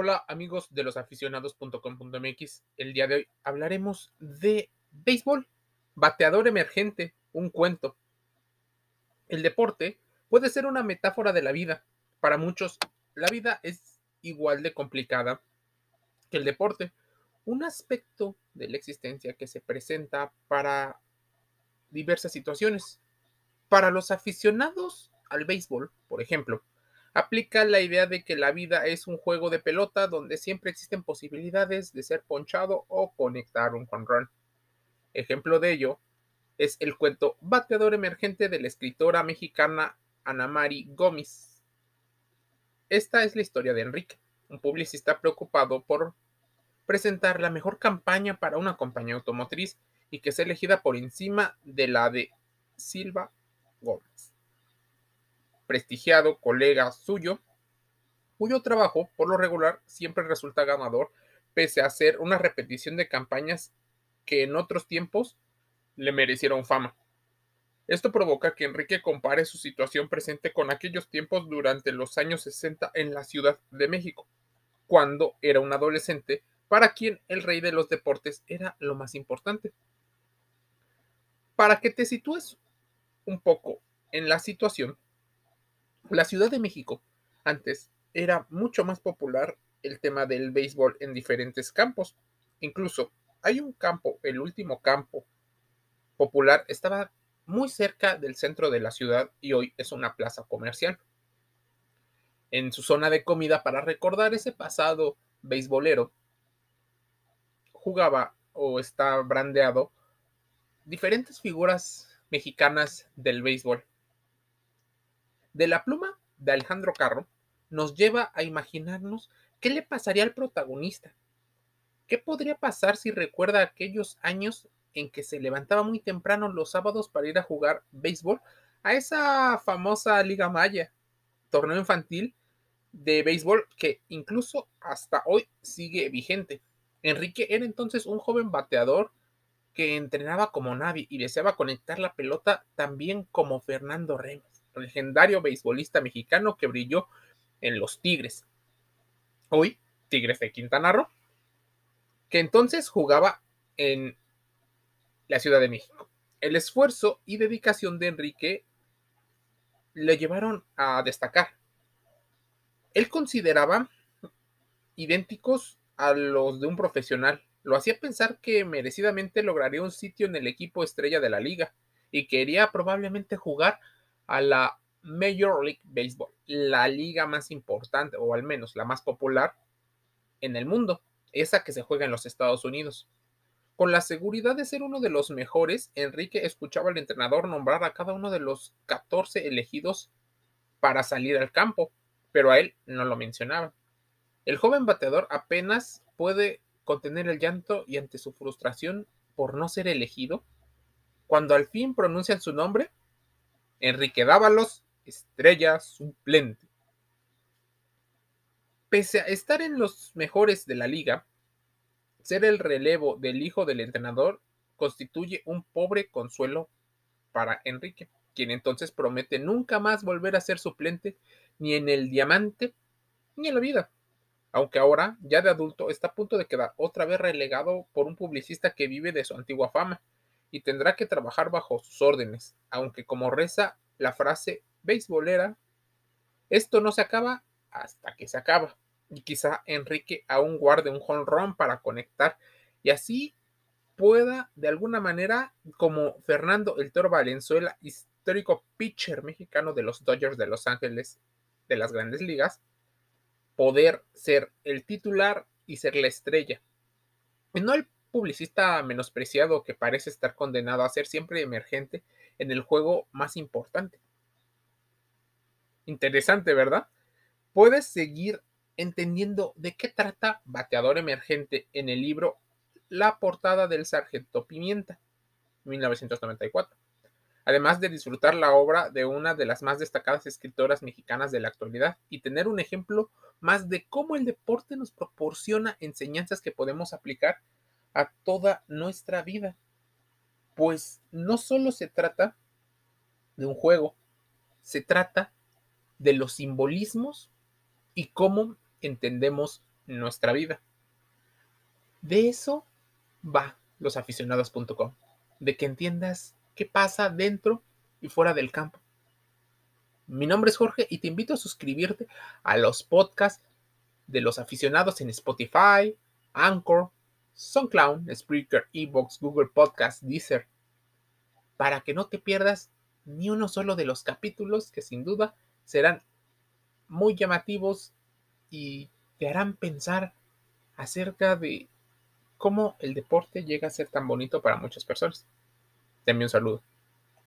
Hola amigos de losaficionados.com.mx. El día de hoy hablaremos de béisbol, bateador emergente, un cuento. El deporte puede ser una metáfora de la vida. Para muchos, la vida es igual de complicada que el deporte. Un aspecto de la existencia que se presenta para diversas situaciones. Para los aficionados al béisbol, por ejemplo, aplica la idea de que la vida es un juego de pelota donde siempre existen posibilidades de ser ponchado o conectar un run. Ejemplo de ello es el cuento Bateador Emergente de la escritora mexicana Ana Mari Gómez. Esta es la historia de Enrique, un publicista preocupado por presentar la mejor campaña para una compañía automotriz y que sea elegida por encima de la de Silva Gómez prestigiado colega suyo, cuyo trabajo, por lo regular, siempre resulta ganador, pese a ser una repetición de campañas que en otros tiempos le merecieron fama. Esto provoca que Enrique compare su situación presente con aquellos tiempos durante los años 60 en la Ciudad de México, cuando era un adolescente para quien el rey de los deportes era lo más importante. Para que te sitúes un poco en la situación, la Ciudad de México antes era mucho más popular el tema del béisbol en diferentes campos. Incluso hay un campo, el último campo popular, estaba muy cerca del centro de la ciudad y hoy es una plaza comercial. En su zona de comida, para recordar ese pasado beisbolero, jugaba o está brandeado diferentes figuras mexicanas del béisbol. De la pluma de Alejandro Carro nos lleva a imaginarnos qué le pasaría al protagonista. ¿Qué podría pasar si recuerda aquellos años en que se levantaba muy temprano los sábados para ir a jugar béisbol a esa famosa Liga Maya, torneo infantil de béisbol que incluso hasta hoy sigue vigente? Enrique era entonces un joven bateador que entrenaba como nadie y deseaba conectar la pelota también como Fernando Reyes legendario beisbolista mexicano que brilló en los Tigres. Hoy, Tigres de Quintana Roo, que entonces jugaba en la Ciudad de México. El esfuerzo y dedicación de Enrique le llevaron a destacar. Él consideraba idénticos a los de un profesional. Lo hacía pensar que merecidamente lograría un sitio en el equipo estrella de la liga y quería probablemente jugar a la Major League Baseball, la liga más importante o al menos la más popular en el mundo, esa que se juega en los Estados Unidos. Con la seguridad de ser uno de los mejores, Enrique escuchaba al entrenador nombrar a cada uno de los 14 elegidos para salir al campo, pero a él no lo mencionaba. El joven bateador apenas puede contener el llanto y ante su frustración por no ser elegido, cuando al fin pronuncian su nombre, Enrique Dávalos, estrella suplente. Pese a estar en los mejores de la liga, ser el relevo del hijo del entrenador constituye un pobre consuelo para Enrique, quien entonces promete nunca más volver a ser suplente ni en el diamante ni en la vida. Aunque ahora, ya de adulto, está a punto de quedar otra vez relegado por un publicista que vive de su antigua fama y tendrá que trabajar bajo sus órdenes, aunque como reza la frase beisbolera, esto no se acaba hasta que se acaba. Y quizá Enrique aún guarde un home para conectar y así pueda de alguna manera, como Fernando El Toro Valenzuela, histórico pitcher mexicano de los Dodgers de Los Ángeles de las grandes ligas, poder ser el titular y ser la estrella. No el publicista menospreciado que parece estar condenado a ser siempre emergente en el juego más importante. Interesante, ¿verdad? Puedes seguir entendiendo de qué trata Bateador Emergente en el libro La portada del Sargento Pimienta, 1994. Además de disfrutar la obra de una de las más destacadas escritoras mexicanas de la actualidad y tener un ejemplo más de cómo el deporte nos proporciona enseñanzas que podemos aplicar a toda nuestra vida. Pues no solo se trata de un juego, se trata de los simbolismos y cómo entendemos nuestra vida. De eso va losaficionados.com, de que entiendas qué pasa dentro y fuera del campo. Mi nombre es Jorge y te invito a suscribirte a los podcasts de los aficionados en Spotify, Anchor, SoundCloud, Spreaker, Evox, Google Podcast, Deezer, para que no te pierdas ni uno solo de los capítulos que sin duda serán muy llamativos y te harán pensar acerca de cómo el deporte llega a ser tan bonito para muchas personas. Te un saludo.